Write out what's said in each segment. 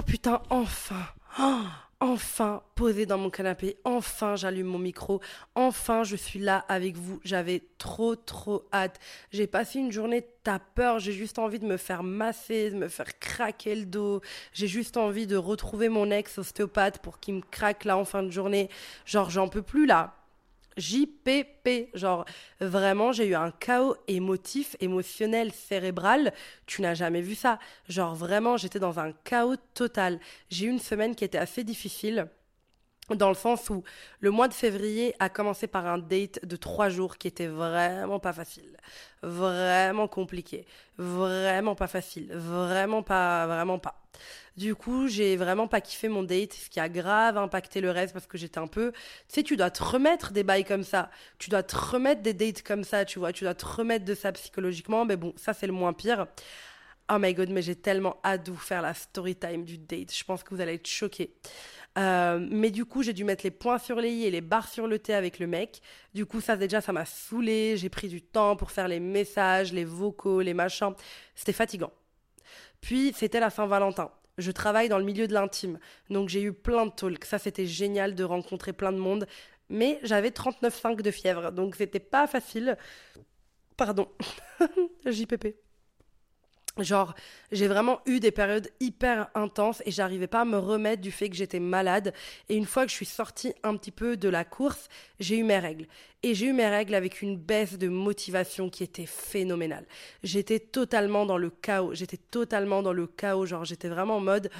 Oh putain, enfin. Enfin posé dans mon canapé. Enfin j'allume mon micro. Enfin je suis là avec vous. J'avais trop trop hâte. J'ai passé une journée t'as peur. J'ai juste envie de me faire masser, de me faire craquer le dos. J'ai juste envie de retrouver mon ex ostéopathe pour qu'il me craque là en fin de journée. Genre j'en peux plus là. JPP. Genre, vraiment, j'ai eu un chaos émotif, émotionnel, cérébral. Tu n'as jamais vu ça. Genre, vraiment, j'étais dans un chaos total. J'ai eu une semaine qui était assez difficile dans le sens où le mois de février a commencé par un date de trois jours qui était vraiment pas facile, vraiment compliqué, vraiment pas facile, vraiment pas, vraiment pas. Du coup, j'ai vraiment pas kiffé mon date, ce qui a grave impacté le reste parce que j'étais un peu, tu sais, tu dois te remettre des bails comme ça, tu dois te remettre des dates comme ça, tu vois, tu dois te remettre de ça psychologiquement, mais bon, ça c'est le moins pire. Oh my god, mais j'ai tellement hâte de vous faire la story time du date. Je pense que vous allez être choqués. Euh, mais du coup, j'ai dû mettre les points sur les i et les barres sur le t avec le mec. Du coup, ça déjà, ça m'a saoulé. J'ai pris du temps pour faire les messages, les vocaux, les machins. C'était fatigant. Puis, c'était la Saint-Valentin. Je travaille dans le milieu de l'intime. Donc, j'ai eu plein de talks. Ça, c'était génial de rencontrer plein de monde. Mais j'avais 39,5 de fièvre. Donc, c'était pas facile. Pardon. JPP. Genre, j'ai vraiment eu des périodes hyper intenses et j'arrivais pas à me remettre du fait que j'étais malade. Et une fois que je suis sortie un petit peu de la course, j'ai eu mes règles. Et j'ai eu mes règles avec une baisse de motivation qui était phénoménale. J'étais totalement dans le chaos. J'étais totalement dans le chaos. Genre, j'étais vraiment en mode.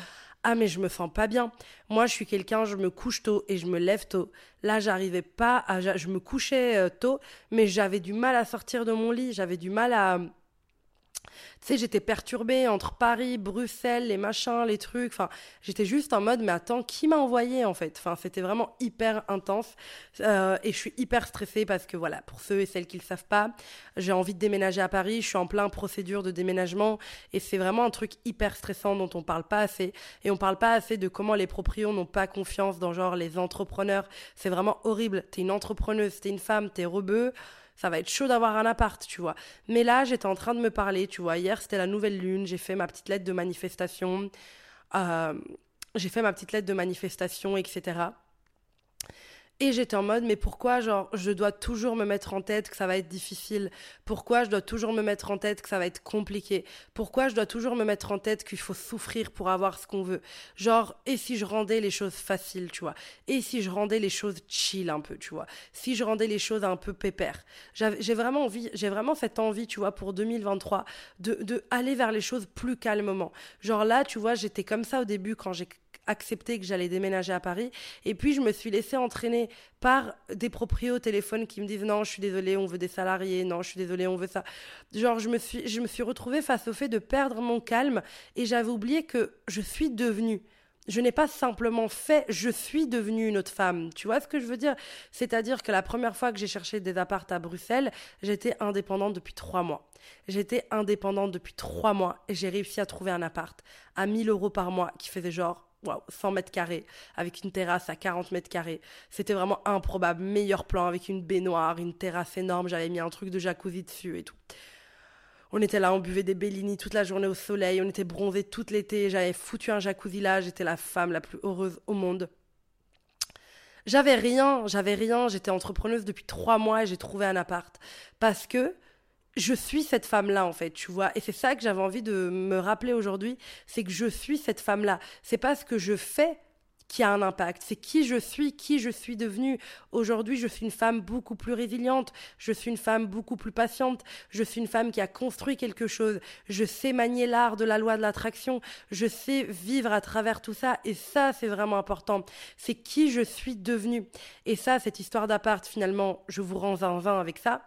Ah mais je me sens pas bien. Moi je suis quelqu'un, je me couche tôt et je me lève tôt. Là j'arrivais pas à... Je me couchais euh, tôt, mais j'avais du mal à sortir de mon lit, j'avais du mal à tu sais, j'étais perturbée entre Paris, Bruxelles, les machins, les trucs. Enfin, j'étais juste en mode, mais attends, qui m'a envoyé en fait? Enfin, c'était vraiment hyper intense. Euh, et je suis hyper stressée parce que voilà, pour ceux et celles qui ne le savent pas, j'ai envie de déménager à Paris. Je suis en plein procédure de déménagement. Et c'est vraiment un truc hyper stressant dont on parle pas assez. Et on parle pas assez de comment les proprios n'ont pas confiance dans genre les entrepreneurs. C'est vraiment horrible. T'es une entrepreneuse, t'es une femme, t'es rebeu ça va être chaud d'avoir un appart, tu vois. Mais là, j'étais en train de me parler, tu vois. Hier, c'était la nouvelle lune, j'ai fait ma petite lettre de manifestation. Euh, j'ai fait ma petite lettre de manifestation, etc. Et j'étais en mode, mais pourquoi, genre, je dois toujours me mettre en tête que ça va être difficile? Pourquoi je dois toujours me mettre en tête que ça va être compliqué? Pourquoi je dois toujours me mettre en tête qu'il faut souffrir pour avoir ce qu'on veut? Genre, et si je rendais les choses faciles, tu vois? Et si je rendais les choses chill un peu, tu vois? Si je rendais les choses un peu pépères J'ai vraiment envie, j'ai vraiment cette envie, tu vois, pour 2023, de, de aller vers les choses plus calmement. Genre là, tu vois, j'étais comme ça au début quand j'ai accepté que j'allais déménager à Paris. Et puis, je me suis laissée entraîner par des proprios au téléphone qui me disent non, je suis désolée, on veut des salariés, non, je suis désolée, on veut ça. Genre, je me suis, je me suis retrouvée face au fait de perdre mon calme et j'avais oublié que je suis devenue. Je n'ai pas simplement fait, je suis devenue une autre femme. Tu vois ce que je veux dire? C'est-à-dire que la première fois que j'ai cherché des appartes à Bruxelles, j'étais indépendante depuis trois mois. J'étais indépendante depuis trois mois et j'ai réussi à trouver un appart à 1000 euros par mois qui faisait genre Wow, 100 mètres carrés, avec une terrasse à 40 mètres carrés. C'était vraiment improbable. Meilleur plan avec une baignoire, une terrasse énorme. J'avais mis un truc de jacuzzi dessus et tout. On était là, on buvait des Bellini toute la journée au soleil, on était bronzés tout l'été. J'avais foutu un jacuzzi là, j'étais la femme la plus heureuse au monde. J'avais rien, j'avais rien. J'étais entrepreneuse depuis trois mois et j'ai trouvé un appart. Parce que je suis cette femme-là, en fait, tu vois. Et c'est ça que j'avais envie de me rappeler aujourd'hui, c'est que je suis cette femme-là. C'est pas ce que je fais qui a un impact. C'est qui je suis, qui je suis devenue. Aujourd'hui, je suis une femme beaucoup plus résiliente. Je suis une femme beaucoup plus patiente. Je suis une femme qui a construit quelque chose. Je sais manier l'art de la loi de l'attraction. Je sais vivre à travers tout ça. Et ça, c'est vraiment important. C'est qui je suis devenue. Et ça, cette histoire d'appart, finalement, je vous rends un vin avec ça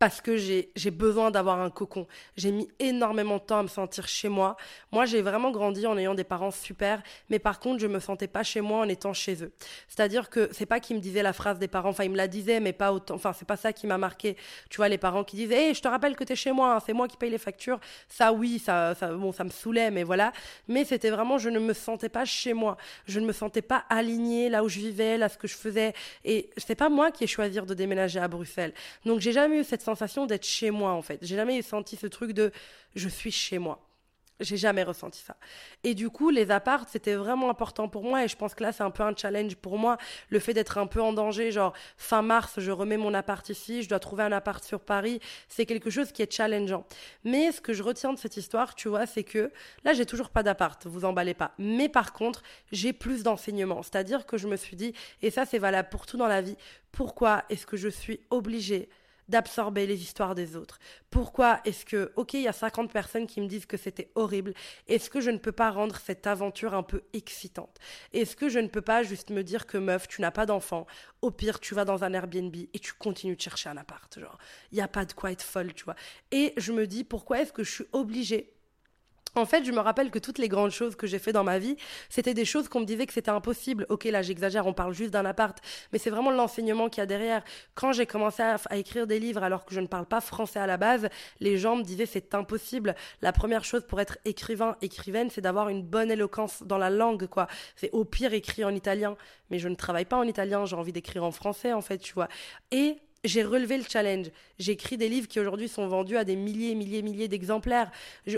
parce que j'ai besoin d'avoir un cocon. J'ai mis énormément de temps à me sentir chez moi. Moi, j'ai vraiment grandi en ayant des parents super, mais par contre, je me sentais pas chez moi en étant chez eux. C'est-à-dire que c'est pas qu'ils me disaient la phrase des parents, enfin, ils me la disaient, mais pas autant. Enfin, c'est pas ça qui m'a marqué. Tu vois, les parents qui disaient, hé, je te rappelle que tu es chez moi, hein, c'est moi qui paye les factures. Ça, oui, ça, ça, bon, ça me saoulait, mais voilà. Mais c'était vraiment, je ne me sentais pas chez moi. Je ne me sentais pas alignée là où je vivais, là ce que je faisais. Et c'est pas moi qui ai choisi de déménager à Bruxelles. Donc, j'ai jamais eu cette sensation d'être chez moi en fait. J'ai jamais senti ce truc de je suis chez moi. J'ai jamais ressenti ça. Et du coup, les apparts, c'était vraiment important pour moi. Et je pense que là, c'est un peu un challenge pour moi. Le fait d'être un peu en danger, genre fin mars, je remets mon appart ici, je dois trouver un appart sur Paris. C'est quelque chose qui est challengeant. Mais ce que je retiens de cette histoire, tu vois, c'est que là, j'ai toujours pas d'appart. Vous emballez pas. Mais par contre, j'ai plus d'enseignements. C'est-à-dire que je me suis dit, et ça, c'est valable pour tout dans la vie. Pourquoi est-ce que je suis obligée d'absorber les histoires des autres. Pourquoi est-ce que, ok, il y a 50 personnes qui me disent que c'était horrible, est-ce que je ne peux pas rendre cette aventure un peu excitante? Est-ce que je ne peux pas juste me dire que meuf, tu n'as pas d'enfant, au pire, tu vas dans un Airbnb et tu continues de chercher un appart, genre, il n'y a pas de quoi être folle, tu vois. Et je me dis, pourquoi est-ce que je suis obligée en fait, je me rappelle que toutes les grandes choses que j'ai fait dans ma vie, c'était des choses qu'on me disait que c'était impossible. Ok, là j'exagère, on parle juste d'un appart, mais c'est vraiment l'enseignement qu'il y a derrière. Quand j'ai commencé à, écrire des livres alors que je ne parle pas français à la base, les gens me disaient c'est impossible. La première chose pour être écrivain, écrivaine, c'est d'avoir une bonne éloquence dans la langue, quoi. C'est au pire écrit en italien, mais je ne travaille pas en italien, j'ai envie d'écrire en français en fait, tu vois. Et j'ai relevé le challenge. J'ai écrit des livres qui aujourd'hui sont vendus à des milliers, milliers, milliers d'exemplaires.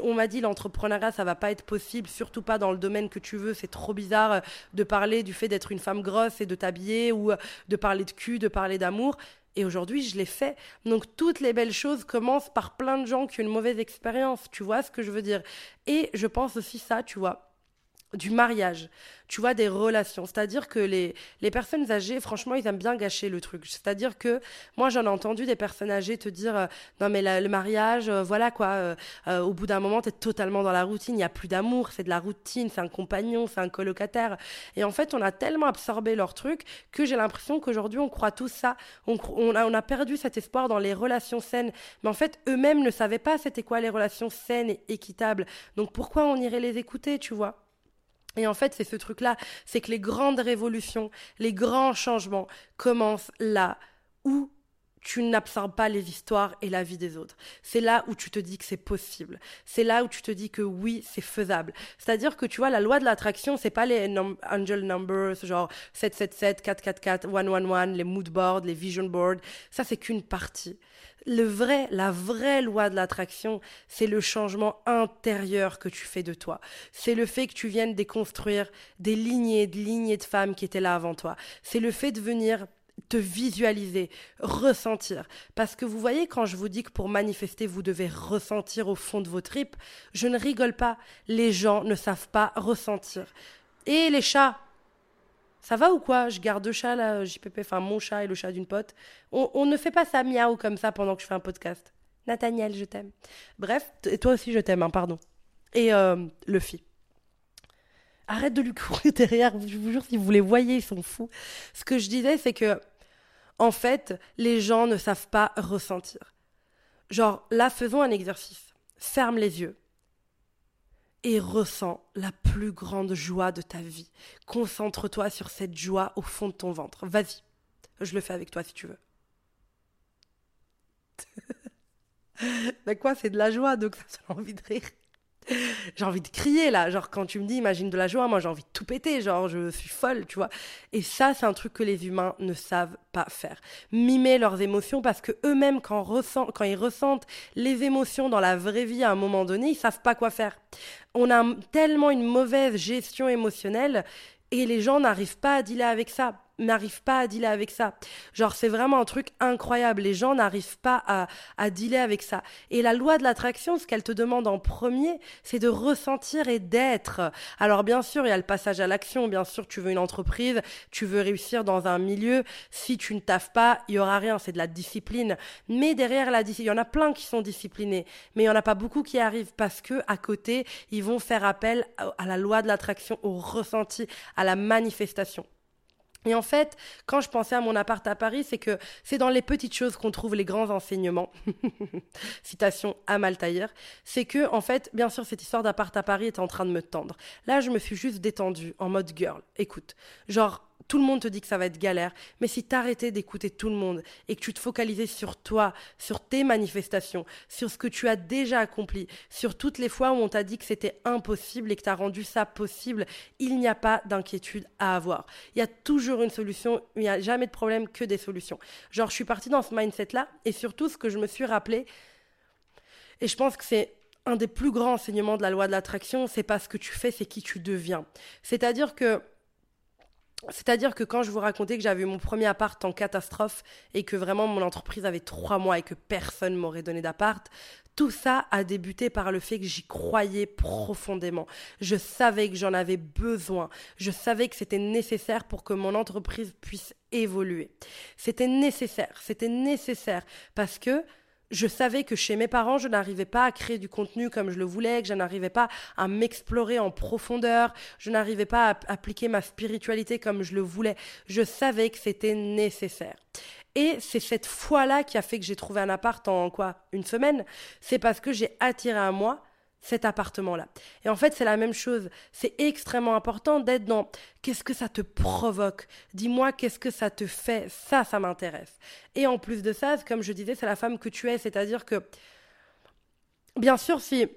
On m'a dit l'entrepreneuriat, ça va pas être possible, surtout pas dans le domaine que tu veux. C'est trop bizarre euh, de parler du fait d'être une femme grosse et de t'habiller ou euh, de parler de cul, de parler d'amour. Et aujourd'hui, je l'ai fait. Donc, toutes les belles choses commencent par plein de gens qui ont une mauvaise expérience. Tu vois ce que je veux dire? Et je pense aussi ça, tu vois du mariage, tu vois, des relations. C'est-à-dire que les, les personnes âgées, franchement, ils aiment bien gâcher le truc. C'est-à-dire que moi, j'en ai entendu des personnes âgées te dire euh, non, mais le mariage, euh, voilà quoi, euh, au bout d'un moment, tu es totalement dans la routine, il n'y a plus d'amour, c'est de la routine, c'est un compagnon, c'est un colocataire. Et en fait, on a tellement absorbé leur truc que j'ai l'impression qu'aujourd'hui, on croit tout ça. On, on, a, on a perdu cet espoir dans les relations saines. Mais en fait, eux-mêmes ne savaient pas c'était quoi les relations saines et équitables. Donc pourquoi on irait les écouter, tu vois? Et en fait, c'est ce truc-là, c'est que les grandes révolutions, les grands changements commencent là où tu n'absorbes pas les histoires et la vie des autres. C'est là où tu te dis que c'est possible. C'est là où tu te dis que oui, c'est faisable. C'est-à-dire que tu vois, la loi de l'attraction, c'est pas les angel numbers, genre 777, 444, 111, les mood boards, les vision boards. Ça, c'est qu'une partie. Le vrai, la vraie loi de l'attraction, c'est le changement intérieur que tu fais de toi. C'est le fait que tu viennes déconstruire des lignées, de lignées de femmes qui étaient là avant toi. C'est le fait de venir te visualiser, ressentir. Parce que vous voyez, quand je vous dis que pour manifester, vous devez ressentir au fond de vos tripes, je ne rigole pas. Les gens ne savent pas ressentir. Et les chats, ça va ou quoi? Je garde deux chats là, JPP, enfin mon chat et le chat d'une pote. On, ne fait pas ça miaou comme ça pendant que je fais un podcast. Nathaniel, je t'aime. Bref, et toi aussi je t'aime, hein, pardon. Et euh, Luffy. Arrête de lui courir derrière, je vous jure, si vous les voyez, ils sont fous. Ce que je disais, c'est que, en fait, les gens ne savent pas ressentir. Genre, là, faisons un exercice. Ferme les yeux et ressens la plus grande joie de ta vie. Concentre-toi sur cette joie au fond de ton ventre. Vas-y, je le fais avec toi si tu veux. Quoi, c'est de la joie, donc ça j'ai envie de rire. j'ai envie de crier là, genre quand tu me dis imagine de la joie, moi j'ai envie de tout péter, genre je suis folle, tu vois. Et ça c'est un truc que les humains ne savent pas faire. Mimer leurs émotions parce que eux-mêmes quand, ils ressentent les émotions dans la vraie vie à un moment donné, ils savent pas quoi faire. On a tellement une mauvaise gestion émotionnelle et les gens n'arrivent pas à dealer avec ça n'arrivent pas à dealer avec ça. Genre, c'est vraiment un truc incroyable. Les gens n'arrivent pas à, à dealer avec ça. Et la loi de l'attraction, ce qu'elle te demande en premier, c'est de ressentir et d'être. Alors, bien sûr, il y a le passage à l'action. Bien sûr, tu veux une entreprise, tu veux réussir dans un milieu. Si tu ne taffes pas, il y aura rien. C'est de la discipline. Mais derrière la discipline, il y en a plein qui sont disciplinés. Mais il y en a pas beaucoup qui arrivent parce que, à côté, ils vont faire appel à la loi de l'attraction, au ressenti, à la manifestation. Et en fait, quand je pensais à mon appart à Paris, c'est que c'est dans les petites choses qu'on trouve les grands enseignements. Citation à Maltaïr. C'est que, en fait, bien sûr, cette histoire d'appart à Paris était en train de me tendre. Là, je me suis juste détendue en mode girl. Écoute, genre, tout le monde te dit que ça va être galère, mais si t'arrêtais d'écouter tout le monde et que tu te focalisais sur toi, sur tes manifestations, sur ce que tu as déjà accompli, sur toutes les fois où on t'a dit que c'était impossible et que tu as rendu ça possible, il n'y a pas d'inquiétude à avoir. Il y a toujours une solution, il n'y a jamais de problème que des solutions. Genre, je suis partie dans ce mindset-là et surtout ce que je me suis rappelé, et je pense que c'est un des plus grands enseignements de la loi de l'attraction, c'est pas ce que tu fais, c'est qui tu deviens. C'est-à-dire que c'est-à-dire que quand je vous racontais que j'avais mon premier appart en catastrophe et que vraiment mon entreprise avait trois mois et que personne m'aurait donné d'appart, tout ça a débuté par le fait que j'y croyais profondément. Je savais que j'en avais besoin. Je savais que c'était nécessaire pour que mon entreprise puisse évoluer. C'était nécessaire. C'était nécessaire parce que je savais que chez mes parents, je n'arrivais pas à créer du contenu comme je le voulais, que je n'arrivais pas à m'explorer en profondeur, je n'arrivais pas à appliquer ma spiritualité comme je le voulais. Je savais que c'était nécessaire. Et c'est cette foi-là qui a fait que j'ai trouvé un appart en quoi? Une semaine. C'est parce que j'ai attiré à moi cet appartement-là. Et en fait, c'est la même chose. C'est extrêmement important d'être dans qu'est-ce que ça te provoque? Dis-moi qu'est-ce que ça te fait? Ça, ça m'intéresse. Et en plus de ça, comme je disais, c'est la femme que tu es. C'est-à-dire que, bien sûr, si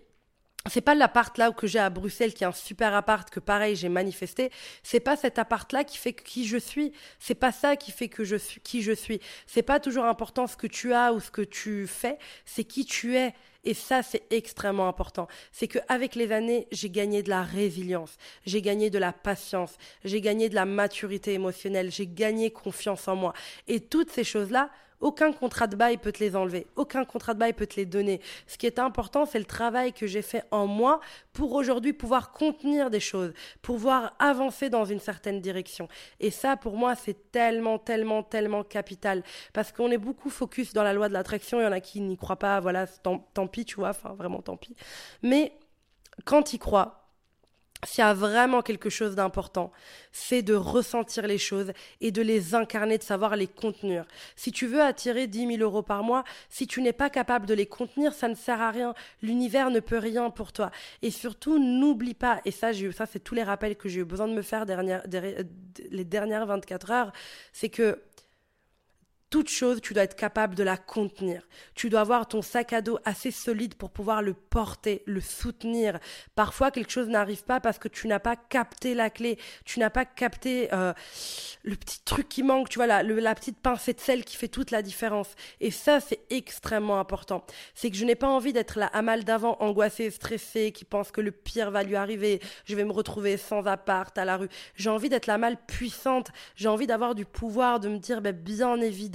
c'est pas l'appart là que j'ai à Bruxelles qui est un super appart que pareil j'ai manifesté. C'est pas cet appart là qui fait qui je suis. C'est pas ça qui fait que je suis qui je suis. C'est pas toujours important ce que tu as ou ce que tu fais. C'est qui tu es. Et ça, c'est extrêmement important. C'est qu'avec les années, j'ai gagné de la résilience, j'ai gagné de la patience, j'ai gagné de la maturité émotionnelle, j'ai gagné confiance en moi. Et toutes ces choses-là, aucun contrat de bail peut te les enlever. Aucun contrat de bail peut te les donner. Ce qui est important, c'est le travail que j'ai fait en moi pour aujourd'hui pouvoir contenir des choses, pouvoir avancer dans une certaine direction. Et ça, pour moi, c'est tellement, tellement, tellement capital. Parce qu'on est beaucoup focus dans la loi de l'attraction. Il y en a qui n'y croient pas. Voilà, tant, tant pis, tu vois. Enfin, vraiment tant pis. Mais quand ils croient, s'il y a vraiment quelque chose d'important, c'est de ressentir les choses et de les incarner, de savoir les contenir. Si tu veux attirer 10 000 euros par mois, si tu n'es pas capable de les contenir, ça ne sert à rien. L'univers ne peut rien pour toi. Et surtout, n'oublie pas, et ça, ça c'est tous les rappels que j'ai eu besoin de me faire les dernières 24 heures, c'est que toute chose, tu dois être capable de la contenir. Tu dois avoir ton sac à dos assez solide pour pouvoir le porter, le soutenir. Parfois, quelque chose n'arrive pas parce que tu n'as pas capté la clé, tu n'as pas capté euh, le petit truc qui manque, tu vois, la, la petite pincée de sel qui fait toute la différence. Et ça, c'est extrêmement important. C'est que je n'ai pas envie d'être la mal d'avant, angoissée, stressée, qui pense que le pire va lui arriver, je vais me retrouver sans appart à la rue. J'ai envie d'être la mal puissante, j'ai envie d'avoir du pouvoir, de me dire, ben, bien évidemment,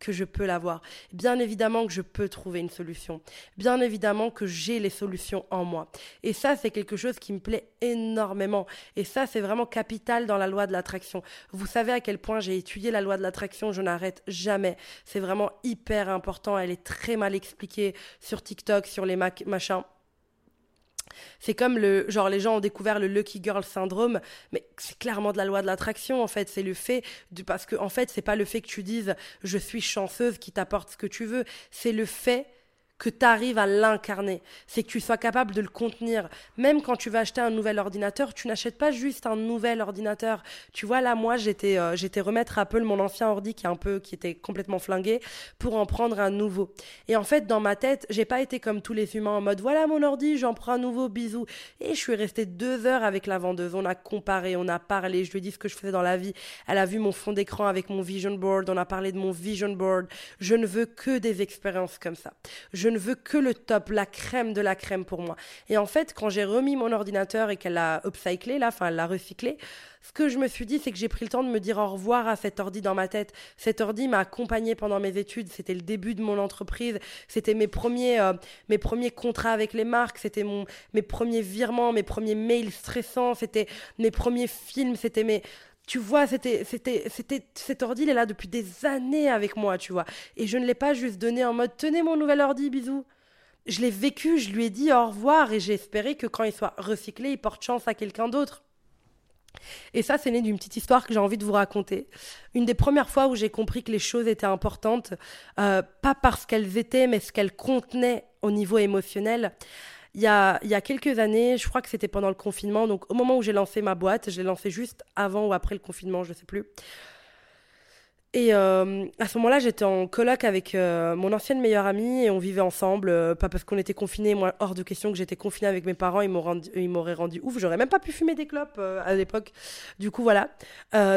que je peux l'avoir. Bien évidemment que je peux trouver une solution. Bien évidemment que j'ai les solutions en moi. Et ça, c'est quelque chose qui me plaît énormément. Et ça, c'est vraiment capital dans la loi de l'attraction. Vous savez à quel point j'ai étudié la loi de l'attraction, je n'arrête jamais. C'est vraiment hyper important. Elle est très mal expliquée sur TikTok, sur les machins. C'est comme le genre les gens ont découvert le lucky girl syndrome, mais c'est clairement de la loi de l'attraction en fait. C'est le fait parce que en fait c'est pas le fait que tu dises je suis chanceuse qui t'apporte ce que tu veux, c'est le fait que tu arrives à l'incarner, c'est que tu sois capable de le contenir. Même quand tu vas acheter un nouvel ordinateur, tu n'achètes pas juste un nouvel ordinateur. Tu vois là, moi j'étais euh, j'étais remettre Apple mon ancien ordi qui est un peu qui était complètement flingué pour en prendre un nouveau. Et en fait dans ma tête, j'ai pas été comme tous les humains en mode voilà mon ordi, j'en prends un nouveau, bisous. Et je suis restée deux heures avec la vendeuse. On a comparé, on a parlé. Je lui ai dit ce que je faisais dans la vie. Elle a vu mon fond d'écran avec mon vision board. On a parlé de mon vision board. Je ne veux que des expériences comme ça. Je ne veux que le top, la crème de la crème pour moi. Et en fait, quand j'ai remis mon ordinateur et qu'elle l'a upcyclé, là, enfin, elle l'a recyclé, ce que je me suis dit, c'est que j'ai pris le temps de me dire au revoir à cet ordi dans ma tête. Cet ordi m'a accompagné pendant mes études. C'était le début de mon entreprise. C'était mes premiers, euh, mes premiers contrats avec les marques. C'était mon, mes premiers virements, mes premiers mails stressants. C'était mes premiers films. C'était mes, tu vois, c'était, c'était, c'était, cet ordi, il est là depuis des années avec moi, tu vois. Et je ne l'ai pas juste donné en mode, tenez mon nouvel ordi, bisous. Je l'ai vécu, je lui ai dit au revoir et j'ai espéré que quand il soit recyclé, il porte chance à quelqu'un d'autre. Et ça, c'est né d'une petite histoire que j'ai envie de vous raconter. Une des premières fois où j'ai compris que les choses étaient importantes, euh, pas parce qu'elles étaient, mais ce qu'elles contenaient au niveau émotionnel il y a, y a quelques années, je crois que c'était pendant le confinement, donc au moment où j'ai lancé ma boîte, je l'ai lancée juste avant ou après le confinement, je ne sais plus. Et euh, à ce moment-là, j'étais en coloc avec euh, mon ancienne meilleure amie et on vivait ensemble. euh, pas parce qu'on était confinés, moi, hors de question que j'étais confinée avec mes parents, ils m'auraient rendu, rendu ouf. J'aurais même pas pu fumer des clopes à l'époque. Du coup, voilà.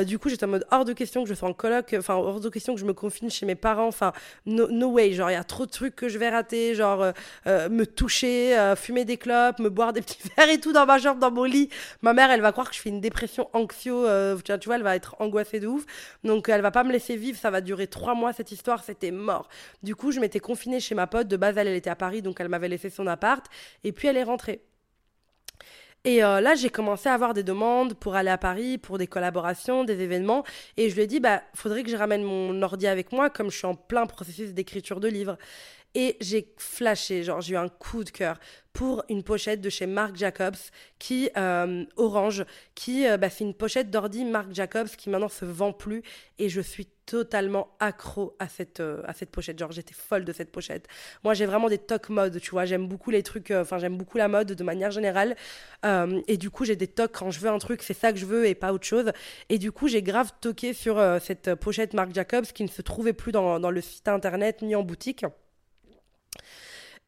Du coup, j'étais en mode hors de question que je sois en coloc, enfin, hors de question que je me confine chez mes parents. Enfin, no, way. Genre, il y a trop de trucs que je vais rater. Genre, me toucher, fumer des clopes, me boire des petits verres et tout dans ma chambre, dans mon lit. Ma mère, elle va croire que je fais une dépression anxio. tu vois, elle va être angoissée de ouf. Donc, elle va pas me laisser vivre. Ça va durer trois mois, cette histoire. C'était mort. Du coup, je m'étais confinée chez ma pote. De base, elle, elle était à Paris, donc elle m'avait laissé son appart. Et puis, elle est rentrée. Et euh, là, j'ai commencé à avoir des demandes pour aller à Paris, pour des collaborations, des événements. Et je lui ai dit, bah, faudrait que je ramène mon ordi avec moi, comme je suis en plein processus d'écriture de livres. Et j'ai flashé, genre j'ai eu un coup de cœur pour une pochette de chez Marc Jacobs, qui euh, orange, qui euh, bah, c'est une pochette d'ordi Marc Jacobs qui maintenant se vend plus. Et je suis totalement accro à cette euh, à cette pochette. Genre j'étais folle de cette pochette. Moi j'ai vraiment des tocs mode, tu vois. J'aime beaucoup les trucs, euh, enfin j'aime beaucoup la mode de manière générale. Euh, et du coup j'ai des tocs quand je veux un truc, c'est ça que je veux et pas autre chose. Et du coup j'ai grave toqué sur cette pochette Marc Jacobs qui ne se trouvait plus dans, dans le site internet ni en boutique.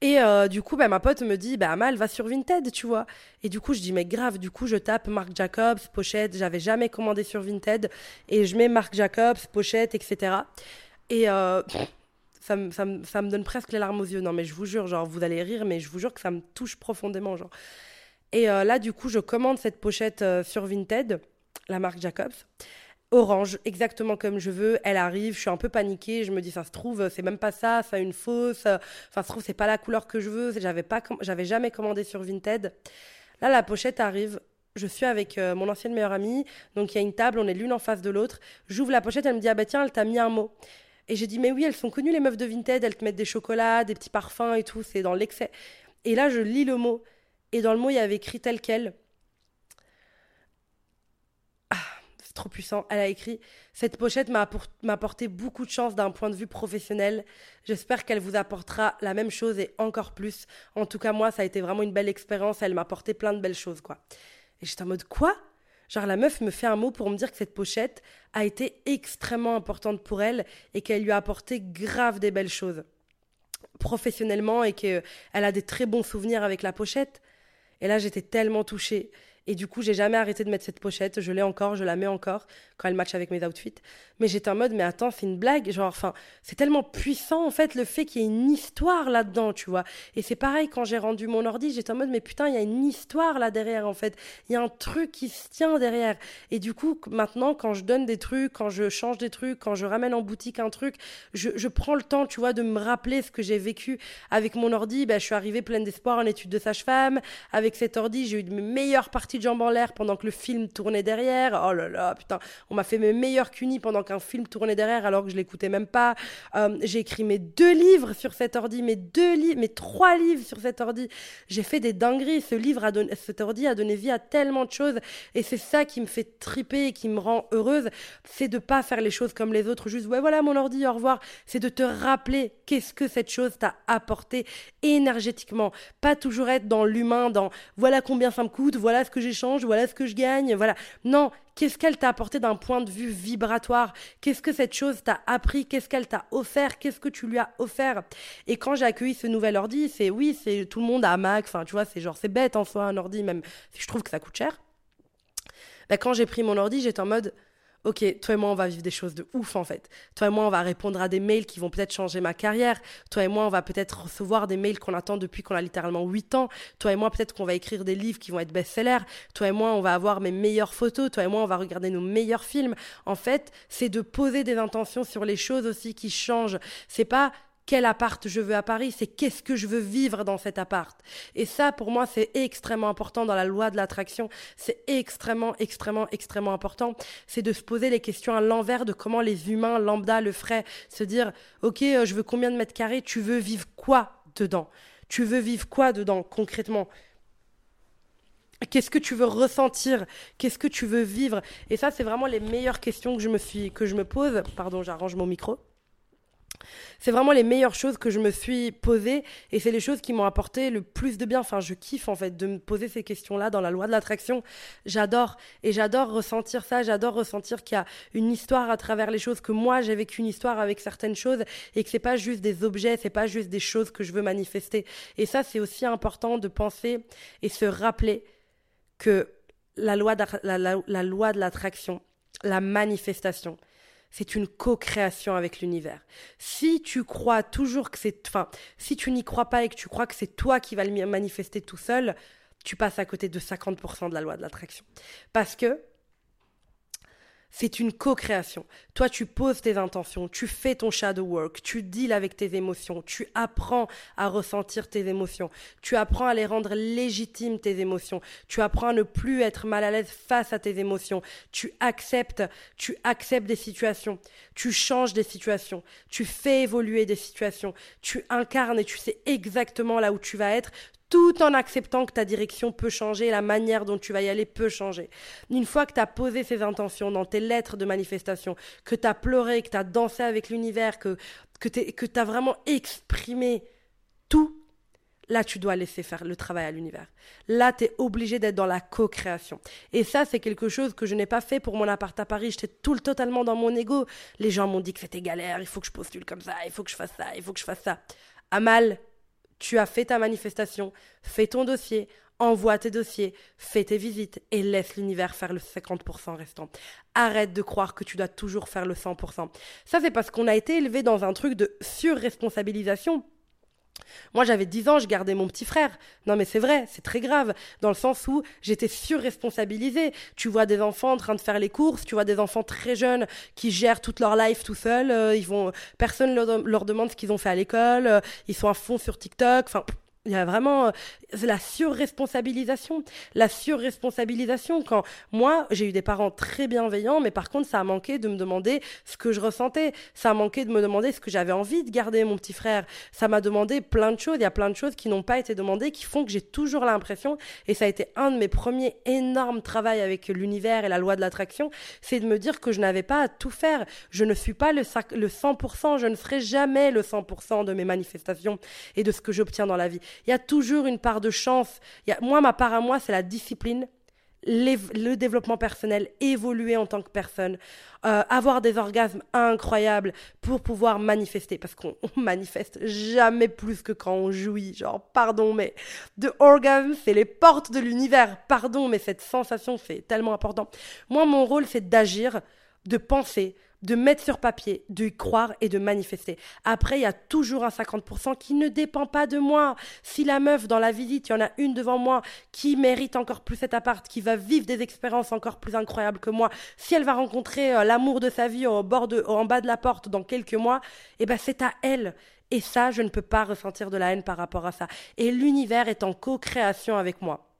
Et euh, du coup, bah, ma pote me dit, bah, Amal, va sur Vinted, tu vois. Et du coup, je dis, mais grave, du coup, je tape Marc Jacobs, pochette, j'avais jamais commandé sur Vinted, et je mets Marc Jacobs, pochette, etc. Et euh, ça, me, ça, me, ça me donne presque les larmes aux yeux. Non, mais je vous jure, genre, vous allez rire, mais je vous jure que ça me touche profondément, genre. Et euh, là, du coup, je commande cette pochette sur Vinted, la marque Jacobs. Orange, exactement comme je veux. Elle arrive, je suis un peu paniquée. Je me dis, ça se trouve, c'est même pas ça, ça une fausse. Enfin, ça se trouve, c'est pas la couleur que je veux. J'avais pas, j'avais jamais commandé sur Vinted. Là, la pochette arrive. Je suis avec euh, mon ancienne meilleure amie. Donc, il y a une table, on est l'une en face de l'autre. J'ouvre la pochette, elle me dit, ah bah tiens, elle t'a mis un mot. Et j'ai dit, mais oui, elles sont connues, les meufs de Vinted. Elles te mettent des chocolats, des petits parfums et tout. C'est dans l'excès. Et là, je lis le mot. Et dans le mot, il y avait écrit tel quel. C'est trop puissant. Elle a écrit Cette pochette m'a appor- m'a apporté beaucoup de chance d'un point de vue professionnel. J'espère qu'elle vous apportera la même chose et encore plus. En tout cas, moi, ça a été vraiment une belle expérience. Elle m'a apporté plein de belles choses, quoi. Et j'étais en mode Quoi? Genre, la meuf me fait un mot pour me dire que cette pochette a été extrêmement importante pour elle et qu'elle lui a apporté grave des belles choses professionnellement et qu'elle a des très bons souvenirs avec la pochette. Et là, j'étais tellement touchée. Et du coup, j'ai jamais arrêté de mettre cette pochette. Je l'ai encore, je la mets encore quand elle match avec mes outfits. Mais j'étais en mode, mais attends, c'est une blague. Genre, enfin, c'est tellement puissant, en fait, le fait qu'il y ait une histoire là-dedans, tu vois. Et c'est pareil, quand j'ai rendu mon ordi, j'étais en mode, mais putain, il y a une histoire là derrière, en fait. Il y a un truc qui se tient derrière. Et du coup, maintenant, quand je donne des trucs, quand je change des trucs, quand je ramène en boutique un truc, je, je prends le temps, tu vois, de me rappeler ce que j'ai vécu avec mon ordi. Ben, je suis arrivée pleine d'espoir en études de sage-femme. Avec cet ordi, j'ai eu mes meilleures parties de jambes en l'air pendant que le film tournait derrière. Oh là là, putain, on m'a fait mes meilleurs cunis pendant qu'un film tournait derrière alors que je l'écoutais même pas. Euh, j'ai écrit mes deux livres sur cet ordi, mes deux livres, mes trois livres sur cet ordi. J'ai fait des dingueries. Ce livre a donné, cet ordi a donné vie à tellement de choses et c'est ça qui me fait triper et qui me rend heureuse, c'est de pas faire les choses comme les autres, juste ouais voilà mon ordi, au revoir. C'est de te rappeler qu'est-ce que cette chose t'a apporté énergétiquement, pas toujours être dans l'humain, dans voilà combien ça me coûte, voilà ce que j'échange, voilà ce que je gagne, voilà. Non, qu'est-ce qu'elle t'a apporté d'un point de vue vibratoire? Qu'est-ce que cette chose t'a appris? Qu'est-ce qu'elle t'a offert? Qu'est-ce que tu lui as offert? Et quand j'ai accueilli ce nouvel ordi, c'est oui, c'est tout le monde a Mac, enfin tu vois, c'est genre c'est bête en soi un ordi, même si je trouve que ça coûte cher. Bah, quand j'ai pris mon ordi, j'étais en mode Ok, toi et moi, on va vivre des choses de ouf en fait. Toi et moi, on va répondre à des mails qui vont peut-être changer ma carrière. Toi et moi, on va peut-être recevoir des mails qu'on attend depuis qu'on a littéralement 8 ans. Toi et moi, peut-être qu'on va écrire des livres qui vont être best-sellers. Toi et moi, on va avoir mes meilleures photos. Toi et moi, on va regarder nos meilleurs films. En fait, c'est de poser des intentions sur les choses aussi qui changent. C'est pas quel appart je veux à Paris, c'est qu'est-ce que je veux vivre dans cet appart. Et ça, pour moi, c'est extrêmement important dans la loi de l'attraction. C'est extrêmement, extrêmement, extrêmement important. C'est de se poser les questions à l'envers de comment les humains lambda le feraient. Se dire, ok, euh, je veux combien de mètres carrés, tu veux vivre quoi dedans? Tu veux vivre quoi dedans, concrètement? Qu'est-ce que tu veux ressentir? Qu'est-ce que tu veux vivre? Et ça, c'est vraiment les meilleures questions que je me suis, que je me pose. Pardon, j'arrange mon micro. C'est vraiment les meilleures choses que je me suis posées et c'est les choses qui m'ont apporté le plus de bien. Enfin, je kiffe en fait de me poser ces questions-là dans la loi de l'attraction. J'adore et j'adore ressentir ça. J'adore ressentir qu'il y a une histoire à travers les choses, que moi j'ai vécu une histoire avec certaines choses et que c'est pas juste des objets, c'est pas juste des choses que je veux manifester. Et ça, c'est aussi important de penser et se rappeler que la loi de, la loi de l'attraction, la manifestation, c'est une co-création avec l'univers. Si tu crois toujours que c'est, enfin, si tu n'y crois pas et que tu crois que c'est toi qui vas le manifester tout seul, tu passes à côté de 50% de la loi de l'attraction. Parce que c'est une co-création. Toi, tu poses tes intentions, tu fais ton shadow work, tu deals avec tes émotions, tu apprends à ressentir tes émotions, tu apprends à les rendre légitimes tes émotions, tu apprends à ne plus être mal à l'aise face à tes émotions, tu acceptes, tu acceptes des situations, tu changes des situations, tu fais évoluer des situations, tu incarnes et tu sais exactement là où tu vas être, tout en acceptant que ta direction peut changer, la manière dont tu vas y aller peut changer. Une fois que tu as posé ces intentions dans tes lettres de manifestation, que tu as pleuré, que tu as dansé avec l'univers, que, que tu as vraiment exprimé tout, là tu dois laisser faire le travail à l'univers. Là tu es obligé d'être dans la co-création. Et ça c'est quelque chose que je n'ai pas fait pour mon appart à Paris, j'étais tout le totalement dans mon ego. Les gens m'ont dit que c'était galère, il faut que je postule comme ça, il faut que je fasse ça, il faut que je fasse ça. Amal, tu as fait ta manifestation, fais ton dossier, envoie tes dossiers, fais tes visites et laisse l'univers faire le 50% restant. Arrête de croire que tu dois toujours faire le 100%. Ça, c'est parce qu'on a été élevé dans un truc de surresponsabilisation moi, j'avais 10 ans, je gardais mon petit frère. Non, mais c'est vrai, c'est très grave, dans le sens où j'étais surresponsabilisée. Tu vois des enfants en train de faire les courses, tu vois des enfants très jeunes qui gèrent toute leur life tout seuls. Euh, ils vont, personne leur, leur demande ce qu'ils ont fait à l'école. Euh, ils sont à fond sur TikTok. Il y a vraiment euh, la surresponsabilisation. La surresponsabilisation quand moi, j'ai eu des parents très bienveillants, mais par contre, ça a manqué de me demander ce que je ressentais. Ça a manqué de me demander ce que j'avais envie de garder mon petit frère. Ça m'a demandé plein de choses. Il y a plein de choses qui n'ont pas été demandées, qui font que j'ai toujours l'impression, et ça a été un de mes premiers énormes travaux avec l'univers et la loi de l'attraction, c'est de me dire que je n'avais pas à tout faire. Je ne suis pas le, le 100%, je ne serai jamais le 100% de mes manifestations et de ce que j'obtiens dans la vie. Il y a toujours une part de chance. moi, ma part à moi, c'est la discipline, le développement personnel, évoluer en tant que personne, euh, avoir des orgasmes incroyables pour pouvoir manifester. Parce qu'on manifeste jamais plus que quand on jouit. Genre, pardon, mais de orgasme, c'est les portes de l'univers. Pardon, mais cette sensation, c'est tellement important. Moi, mon rôle, c'est d'agir, de penser, de mettre sur papier, de croire et de manifester. Après, il y a toujours un 50% qui ne dépend pas de moi. Si la meuf dans la visite, il y en a une devant moi qui mérite encore plus cet appart, qui va vivre des expériences encore plus incroyables que moi, si elle va rencontrer euh, l'amour de sa vie au bord de, en bas de la porte dans quelques mois, eh ben c'est à elle. Et ça, je ne peux pas ressentir de la haine par rapport à ça. Et l'univers est en co-création avec moi.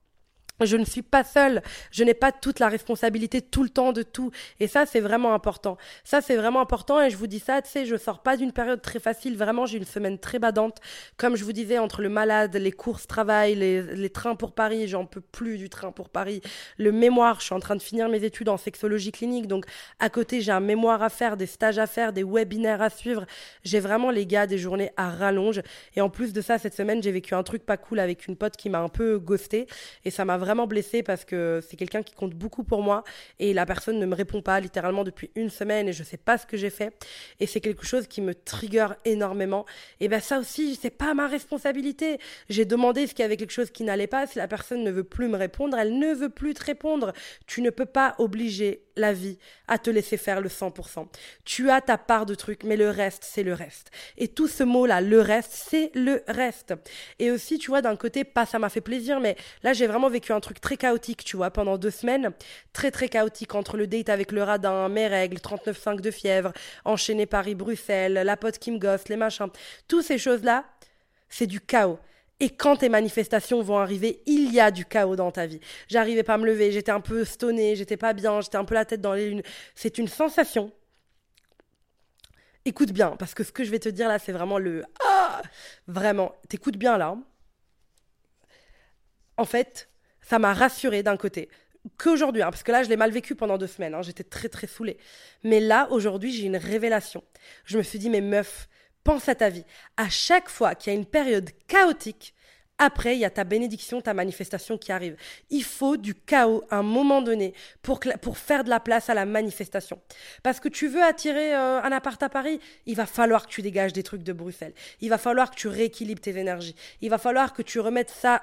Je ne suis pas seule, je n'ai pas toute la responsabilité tout le temps de tout. Et ça, c'est vraiment important. Ça, c'est vraiment important. Et je vous dis ça, tu sais, je sors pas d'une période très facile. Vraiment, j'ai une semaine très badante. Comme je vous disais, entre le malade, les courses, travail, les, trains pour Paris, j'en peux plus du train pour Paris. Le mémoire, je suis en train de finir mes études en sexologie clinique. Donc, à côté, j'ai un mémoire à faire, des stages à faire, des webinaires à suivre. J'ai vraiment, les gars, des journées à rallonge. Et en plus de ça, cette semaine, j'ai vécu un truc pas cool avec une pote qui m'a un peu ghosté. Et ça m'a vraiment blessée parce que c'est quelqu'un qui compte beaucoup pour moi et la personne ne me répond pas littéralement depuis une semaine et je sais pas ce que j'ai fait et c'est quelque chose qui me trigger énormément. Et ben ça aussi, c'est pas ma responsabilité. J'ai demandé ce qu'il y avait quelque chose qui n'allait pas. Si la personne ne veut plus me répondre, elle ne veut plus te répondre. Tu ne peux pas obliger la vie à te laisser faire le 100%. Tu as ta part de trucs, mais le reste, c'est le reste. Et tout ce mot-là, le reste, c'est le reste. Et aussi, tu vois, d'un côté, pas ça m'a fait plaisir, mais là, j'ai vraiment vécu un truc très chaotique, tu vois, pendant deux semaines. Très, très chaotique entre le date avec le radin, mes règles, 39,5 de fièvre, enchaîné Paris-Bruxelles, la pote qui me gosse, les machins. Toutes ces choses-là, c'est du chaos. Et quand tes manifestations vont arriver, il y a du chaos dans ta vie. J'arrivais pas à me lever, j'étais un peu stonée, j'étais pas bien, j'étais un peu la tête dans les lunes. C'est une sensation. Écoute bien, parce que ce que je vais te dire là, c'est vraiment le ah Vraiment, t'écoutes bien là. En fait, ça m'a rassurée d'un côté. Qu'aujourd'hui, hein, parce que là, je l'ai mal vécu pendant deux semaines, hein, j'étais très très saoulée. Mais là, aujourd'hui, j'ai une révélation. Je me suis dit, mais meuf, pense à ta vie. À chaque fois qu'il y a une période chaotique, après, il y a ta bénédiction, ta manifestation qui arrive. Il faut du chaos à un moment donné pour, pour faire de la place à la manifestation. Parce que tu veux attirer euh, un appart à Paris, il va falloir que tu dégages des trucs de Bruxelles. Il va falloir que tu rééquilibres tes énergies. Il va falloir que tu remettes ça,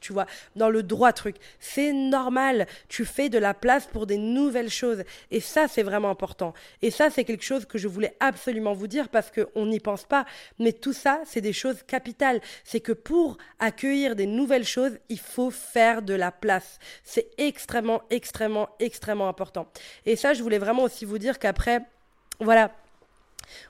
tu vois, dans le droit truc. C'est normal. Tu fais de la place pour des nouvelles choses. Et ça, c'est vraiment important. Et ça, c'est quelque chose que je voulais absolument vous dire parce qu'on n'y pense pas. Mais tout ça, c'est des choses capitales. C'est que pour accueillir des nouvelles choses, il faut faire de la place. C'est extrêmement, extrêmement, extrêmement important. Et ça, je voulais vraiment aussi vous dire qu'après, voilà,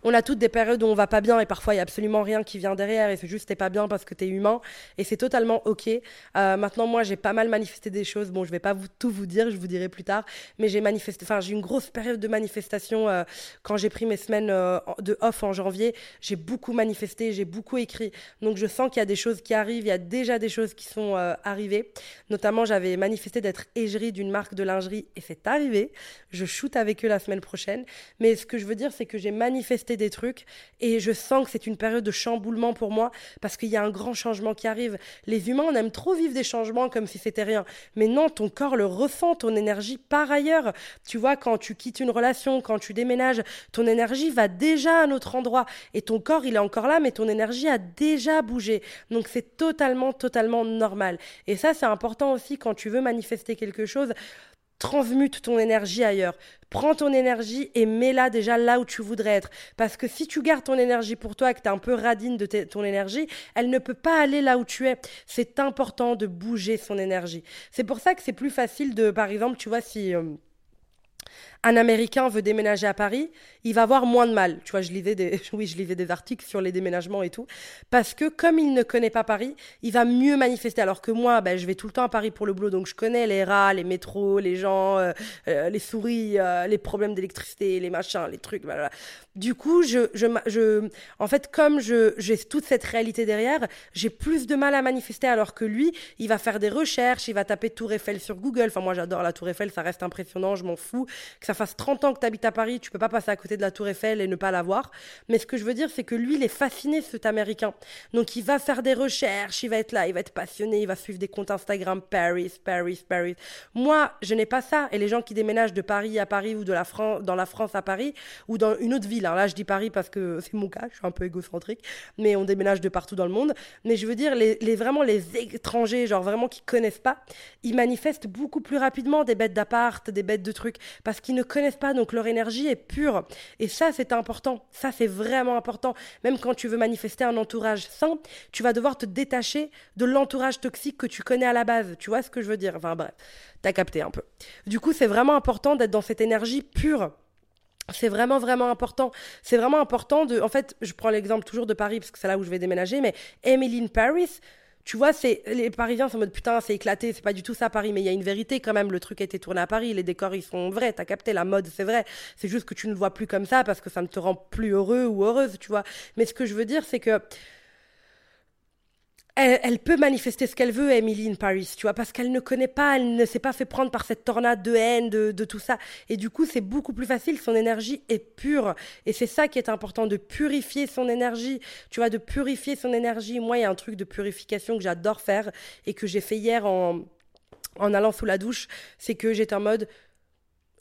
on a toutes des périodes où on va pas bien et parfois il y a absolument rien qui vient derrière et c'est juste t'es pas bien parce que tu es humain et c'est totalement ok. Euh, maintenant moi j'ai pas mal manifesté des choses. Bon je vais pas vous, tout vous dire, je vous dirai plus tard, mais j'ai manifesté. Enfin j'ai une grosse période de manifestation euh, quand j'ai pris mes semaines euh, de off en janvier. J'ai beaucoup manifesté, j'ai beaucoup écrit. Donc je sens qu'il y a des choses qui arrivent. Il y a déjà des choses qui sont arrivées. Notamment j'avais manifesté d'être égérie d'une marque de lingerie et c'est arrivé. Je shoot avec eux la semaine prochaine. Mais ce que je veux dire c'est que j'ai manifesté manifester des trucs et je sens que c'est une période de chamboulement pour moi parce qu'il y a un grand changement qui arrive. Les humains, on aime trop vivre des changements comme si c'était rien. Mais non, ton corps le ressent, ton énergie par ailleurs. Tu vois, quand tu quittes une relation, quand tu déménages, ton énergie va déjà à un autre endroit et ton corps, il est encore là, mais ton énergie a déjà bougé. Donc c'est totalement, totalement normal. Et ça, c'est important aussi quand tu veux manifester quelque chose transmute ton énergie ailleurs. Prends ton énergie et mets-la déjà là où tu voudrais être. Parce que si tu gardes ton énergie pour toi et que tu es un peu radine de ton énergie, elle ne peut pas aller là où tu es. C'est important de bouger son énergie. C'est pour ça que c'est plus facile de, par exemple, tu vois, si... Euh, un Américain veut déménager à Paris, il va avoir moins de mal. Tu vois, je lisais des, oui, je lisais des articles sur les déménagements et tout, parce que comme il ne connaît pas Paris, il va mieux manifester. Alors que moi, ben, je vais tout le temps à Paris pour le boulot, donc je connais les rats, les métros, les gens, euh, euh, les souris, euh, les problèmes d'électricité, les machins, les trucs. Du coup, je, je, je, en fait, comme j'ai toute cette réalité derrière, j'ai plus de mal à manifester, alors que lui, il va faire des recherches, il va taper Tour Eiffel sur Google. Enfin, moi, j'adore la Tour Eiffel, ça reste impressionnant, je m'en fous. Ça fasse 30 ans que tu habites à Paris, tu peux pas passer à côté de la Tour Eiffel et ne pas la voir. Mais ce que je veux dire, c'est que lui, il est fasciné, cet Américain. Donc, il va faire des recherches, il va être là, il va être passionné, il va suivre des comptes Instagram Paris, Paris, Paris. Moi, je n'ai pas ça. Et les gens qui déménagent de Paris à Paris ou de la France, dans la France à Paris ou dans une autre ville, alors là, je dis Paris parce que c'est mon cas, je suis un peu égocentrique, mais on déménage de partout dans le monde. Mais je veux dire, les, les vraiment les étrangers, genre vraiment qui connaissent pas, ils manifestent beaucoup plus rapidement des bêtes d'appart, des bêtes de trucs, parce qu'ils ne connaissent pas donc leur énergie est pure. Et ça, c'est important. Ça, c'est vraiment important. Même quand tu veux manifester un entourage sain, tu vas devoir te détacher de l'entourage toxique que tu connais à la base. Tu vois ce que je veux dire? Enfin bref, t'as capté un peu. Du coup, c'est vraiment important d'être dans cette énergie pure. C'est vraiment, vraiment important. C'est vraiment important de. En fait, je prends l'exemple toujours de Paris, parce que c'est là où je vais déménager, mais Emily in Paris, tu vois, c'est les Parisiens sont en mode putain, c'est éclaté, c'est pas du tout ça Paris, mais il y a une vérité quand même. Le truc a été tourné à Paris, les décors ils sont vrais, t'as capté, la mode c'est vrai. C'est juste que tu ne le vois plus comme ça parce que ça ne te rend plus heureux ou heureuse, tu vois. Mais ce que je veux dire, c'est que elle, peut manifester ce qu'elle veut, Emily in Paris, tu vois, parce qu'elle ne connaît pas, elle ne s'est pas fait prendre par cette tornade de haine, de, tout ça. Et du coup, c'est beaucoup plus facile, son énergie est pure. Et c'est ça qui est important, de purifier son énergie, tu vois, de purifier son énergie. Moi, il y a un truc de purification que j'adore faire et que j'ai fait hier en, allant sous la douche, c'est que j'étais en mode,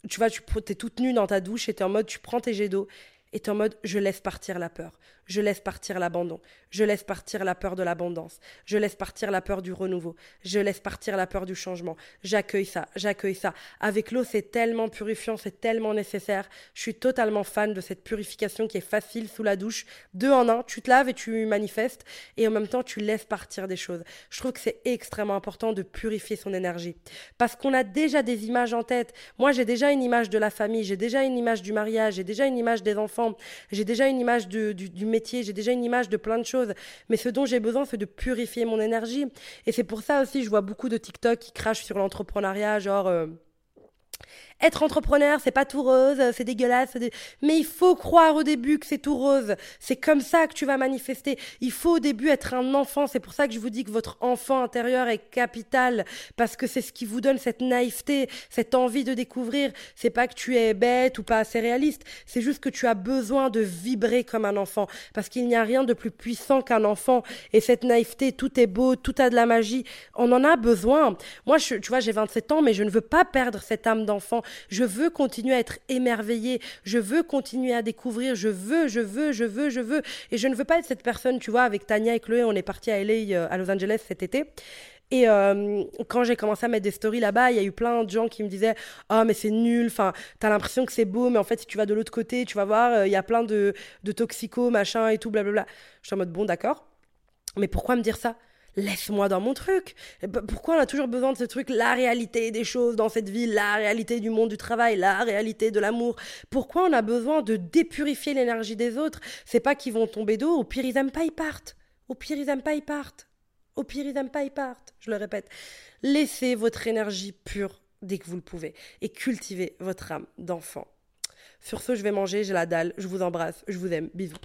tu vois, tu es toute nue dans ta douche et tu en mode, tu prends tes jets d'eau et tu en mode, je laisse partir la peur je laisse partir l'abandon, je laisse partir la peur de l'abondance, je laisse partir la peur du renouveau, je laisse partir la peur du changement. J'accueille ça, j'accueille ça. Avec l'eau, c'est tellement purifiant, c'est tellement nécessaire. Je suis totalement fan de cette purification qui est facile sous la douche. Deux en un, tu te laves et tu manifestes, et en même temps, tu laisses partir des choses. Je trouve que c'est extrêmement important de purifier son énergie. Parce qu'on a déjà des images en tête. Moi, j'ai déjà une image de la famille, j'ai déjà une image du mariage, j'ai déjà une image des enfants, j'ai déjà une image du, du, j'ai déjà une image de plein de choses. Mais ce dont j'ai besoin, c'est de purifier mon énergie. Et c'est pour ça aussi, je vois beaucoup de TikTok qui crachent sur l'entrepreneuriat, genre. Euh, être entrepreneur, c'est pas tout rose, c'est dégueulasse. Mais il faut croire au début que c'est tout rose. C'est comme ça que tu vas manifester. Il faut au début être un enfant. C'est pour ça que je vous dis que votre enfant intérieur est capital parce que c'est ce qui vous donne cette naïveté, cette envie de découvrir. C'est pas que tu es bête ou pas assez réaliste. C'est juste que tu as besoin de vibrer comme un enfant parce qu'il n'y a rien de plus puissant qu'un enfant. Et cette naïveté, tout est beau, tout a de la magie. On en a besoin. Moi, je, tu vois, j'ai 27 ans, mais je ne veux pas perdre cette âme d'enfant. Je veux continuer à être émerveillée. Je veux continuer à découvrir. Je veux, je veux, je veux, je veux. Et je ne veux pas être cette personne, tu vois, avec Tania et Chloé, on est parti à LA, euh, à Los Angeles cet été. Et euh, quand j'ai commencé à mettre des stories là-bas, il y a eu plein de gens qui me disaient Ah, mais c'est nul, enfin, t'as l'impression que c'est beau, mais en fait, si tu vas de l'autre côté, tu vas voir, euh, il y a plein de, de machin et tout, blablabla. Je suis en mode Bon, d'accord. Mais pourquoi me dire ça? Laisse-moi dans mon truc. Pourquoi on a toujours besoin de ce truc, la réalité des choses dans cette vie, la réalité du monde du travail, la réalité de l'amour? Pourquoi on a besoin de dépurifier l'énergie des autres? C'est pas qu'ils vont tomber d'eau, au pire ils aiment pas, ils partent. Au pire ils aiment pas, ils partent. Au pire ils n'aiment pas, ils partent. Je le répète. Laissez votre énergie pure dès que vous le pouvez et cultivez votre âme d'enfant. Sur ce, je vais manger, j'ai la dalle, je vous embrasse, je vous aime, bisous.